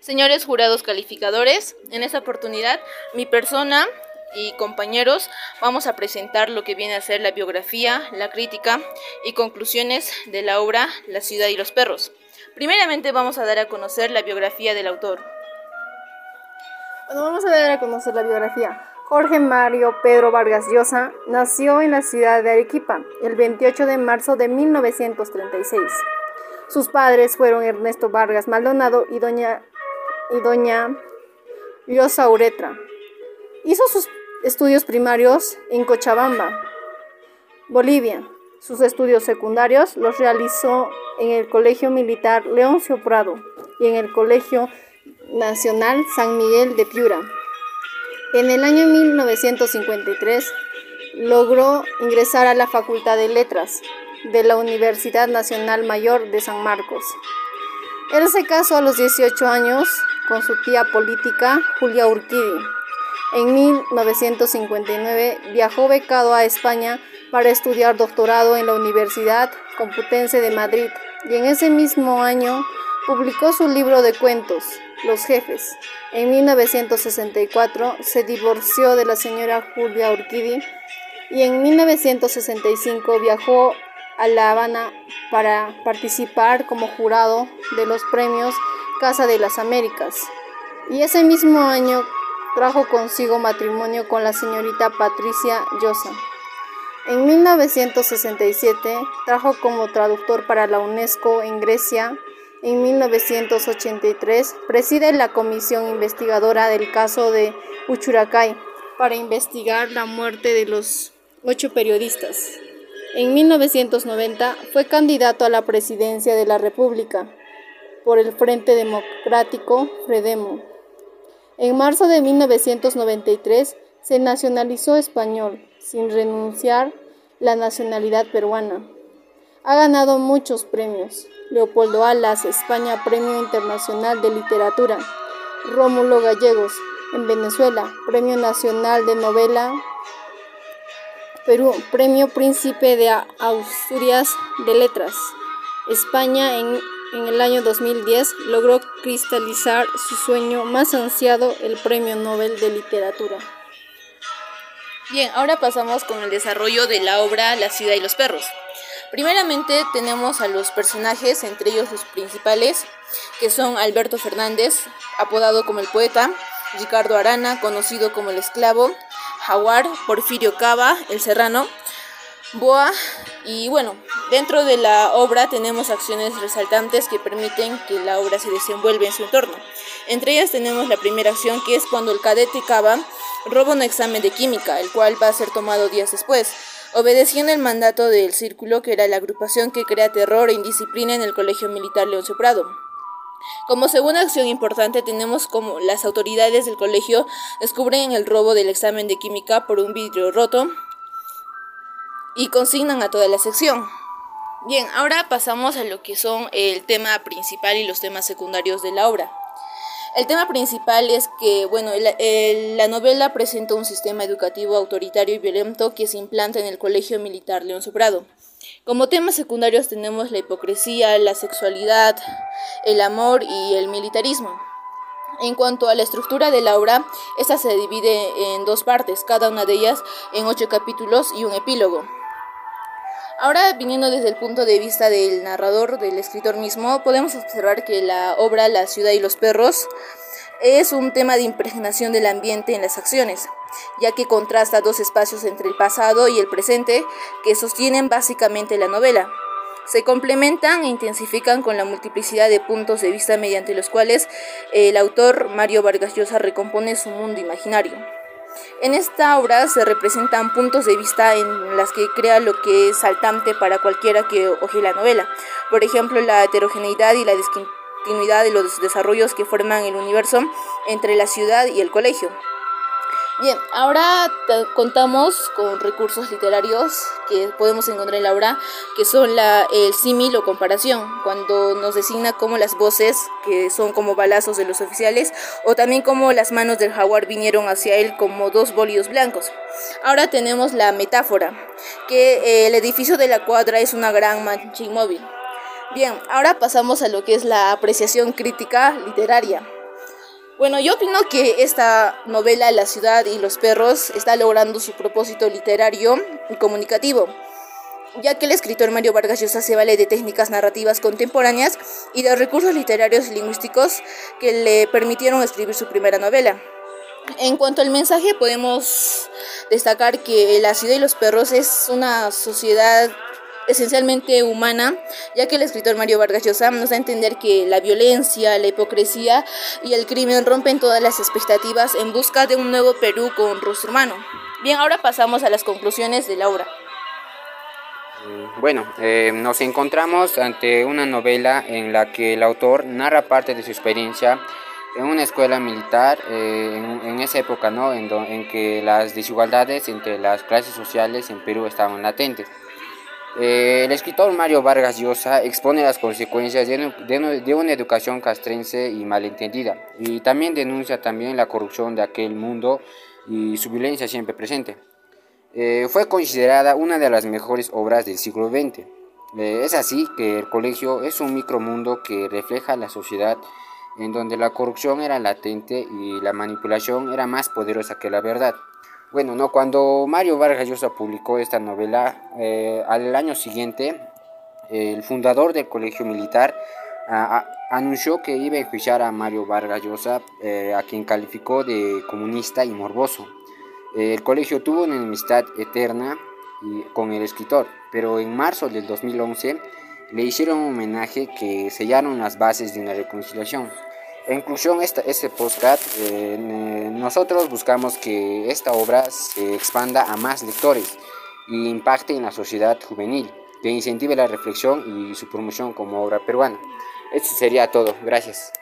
Señores jurados calificadores, en esta oportunidad mi persona y compañeros vamos a presentar lo que viene a ser la biografía, la crítica y conclusiones de la obra La ciudad y los perros. Primeramente vamos a dar a conocer la biografía del autor. Bueno, vamos a dar a conocer la biografía. Jorge Mario Pedro Vargas Llosa nació en la ciudad de Arequipa el 28 de marzo de 1936. Sus padres fueron Ernesto Vargas Maldonado y doña, y doña Llosa Uretra. Hizo sus estudios primarios en Cochabamba, Bolivia. Sus estudios secundarios los realizó en el Colegio Militar Leoncio Prado y en el Colegio Nacional San Miguel de Piura. En el año 1953 logró ingresar a la Facultad de Letras de la Universidad Nacional Mayor de San Marcos. Él se casó a los 18 años con su tía política Julia Urquidi. En 1959 viajó becado a España para estudiar doctorado en la Universidad Computense de Madrid y en ese mismo año publicó su libro de cuentos, Los Jefes. En 1964 se divorció de la señora Julia Urquidi y en 1965 viajó a La Habana para participar como jurado de los premios Casa de las Américas. Y ese mismo año trajo consigo matrimonio con la señorita Patricia Llosa. En 1967 trajo como traductor para la UNESCO en Grecia. En 1983 preside la comisión investigadora del caso de Uchuracay para investigar la muerte de los ocho periodistas. En 1990 fue candidato a la presidencia de la República por el Frente Democrático Fredemo. En marzo de 1993 se nacionalizó español, sin renunciar la nacionalidad peruana. Ha ganado muchos premios. Leopoldo Alas, España, Premio Internacional de Literatura. Rómulo Gallegos, en Venezuela, Premio Nacional de Novela Perú, Premio Príncipe de Asturias de Letras. España en, en, el año 2010 logró cristalizar su sueño más ansiado, el Premio Nobel de Literatura. Bien, ahora pasamos con el desarrollo de la obra La ciudad y los perros. Primeramente tenemos a los personajes, entre ellos los principales, que son Alberto Fernández, apodado como el poeta, Ricardo Arana, conocido como el esclavo, Jaguar, Porfirio Cava, El Serrano, Boa y bueno, dentro de la obra tenemos acciones resaltantes que permiten que la obra se desenvuelva en su entorno. Entre ellas tenemos la primera acción que es cuando el cadete Cava roba un examen de química, el cual va a ser tomado días después, obedeciendo el mandato del Círculo, que era la agrupación que crea terror e indisciplina en el Colegio Militar Leoncio Prado. Como segunda acción importante tenemos como las autoridades del colegio descubren el robo del examen de química por un vidrio roto y consignan a toda la sección. Bien, ahora pasamos a lo que son el tema principal y los temas secundarios de la obra. El tema principal es que, bueno, la novela presenta un sistema educativo autoritario y violento que se implanta en el Colegio Militar León Soprado. Como temas secundarios tenemos la hipocresía, la sexualidad, el amor y el militarismo. En cuanto a la estructura de la obra, esta se divide en dos partes, cada una de ellas en ocho capítulos y un epílogo. Ahora, viniendo desde el punto de vista del narrador, del escritor mismo, podemos observar que la obra La ciudad y los perros es un tema de impregnación del ambiente en las acciones, ya que contrasta dos espacios entre el pasado y el presente que sostienen básicamente la novela. Se complementan e intensifican con la multiplicidad de puntos de vista mediante los cuales el autor Mario Vargas Llosa recompone su mundo imaginario. En esta obra se representan puntos de vista en las que crea lo que es saltante para cualquiera que oje la novela. Por ejemplo, la heterogeneidad y la continuidad de los desarrollos que forman el universo entre la ciudad y el colegio. Bien, ahora contamos con recursos literarios que podemos encontrar en la obra, que son la, el símil o comparación, cuando nos designa como las voces, que son como balazos de los oficiales, o también como las manos del jaguar vinieron hacia él como dos bólidos blancos. Ahora tenemos la metáfora, que eh, el edificio de la cuadra es una gran mancha inmóvil. Bien, ahora pasamos a lo que es la apreciación crítica literaria. Bueno, yo opino que esta novela, La ciudad y los perros, está logrando su propósito literario y comunicativo, ya que el escritor Mario Vargas Llosa se vale de técnicas narrativas contemporáneas y de recursos literarios y lingüísticos que le permitieron escribir su primera novela. En cuanto al mensaje, podemos destacar que La ciudad y los perros es una sociedad esencialmente humana, ya que el escritor Mario Vargas Llosa nos da a entender que la violencia, la hipocresía y el crimen rompen todas las expectativas en busca de un nuevo Perú con rostro humano. Bien, ahora pasamos a las conclusiones de la obra. Mm, bueno, eh, nos encontramos ante una novela en la que el autor narra parte de su experiencia en una escuela militar eh, en, esa época, ¿no? En, en que las desigualdades entre las clases sociales en Perú estaban latentes. Eh, el escritor Mario Vargas Llosa expone las consecuencias de, una educación castrense y malentendida y también denuncia también la corrupción de aquel mundo y su violencia siempre presente. Eh, fue considerada una de las mejores obras del siglo XX. Eh, es así que el colegio es un micromundo que refleja la sociedad en donde la corrupción era latente y la manipulación era más poderosa que la verdad. Bueno, no, cuando Mario Vargas Llosa publicó esta novela, eh, al año siguiente, el fundador del colegio militar anunció que iba a enjuiciar a Mario Vargas Llosa, eh, a quien calificó de comunista y morboso. Eh, el colegio tuvo una enemistad eterna con el escritor, pero en marzo del 2011 le hicieron un homenaje que sellaron las bases de una reconciliación. En conclusión, este podcast, eh, nosotros buscamos que esta obra se expanda a más lectores y impacte en la sociedad juvenil, que incentive la reflexión y su promoción como obra peruana. Esto sería todo. Gracias.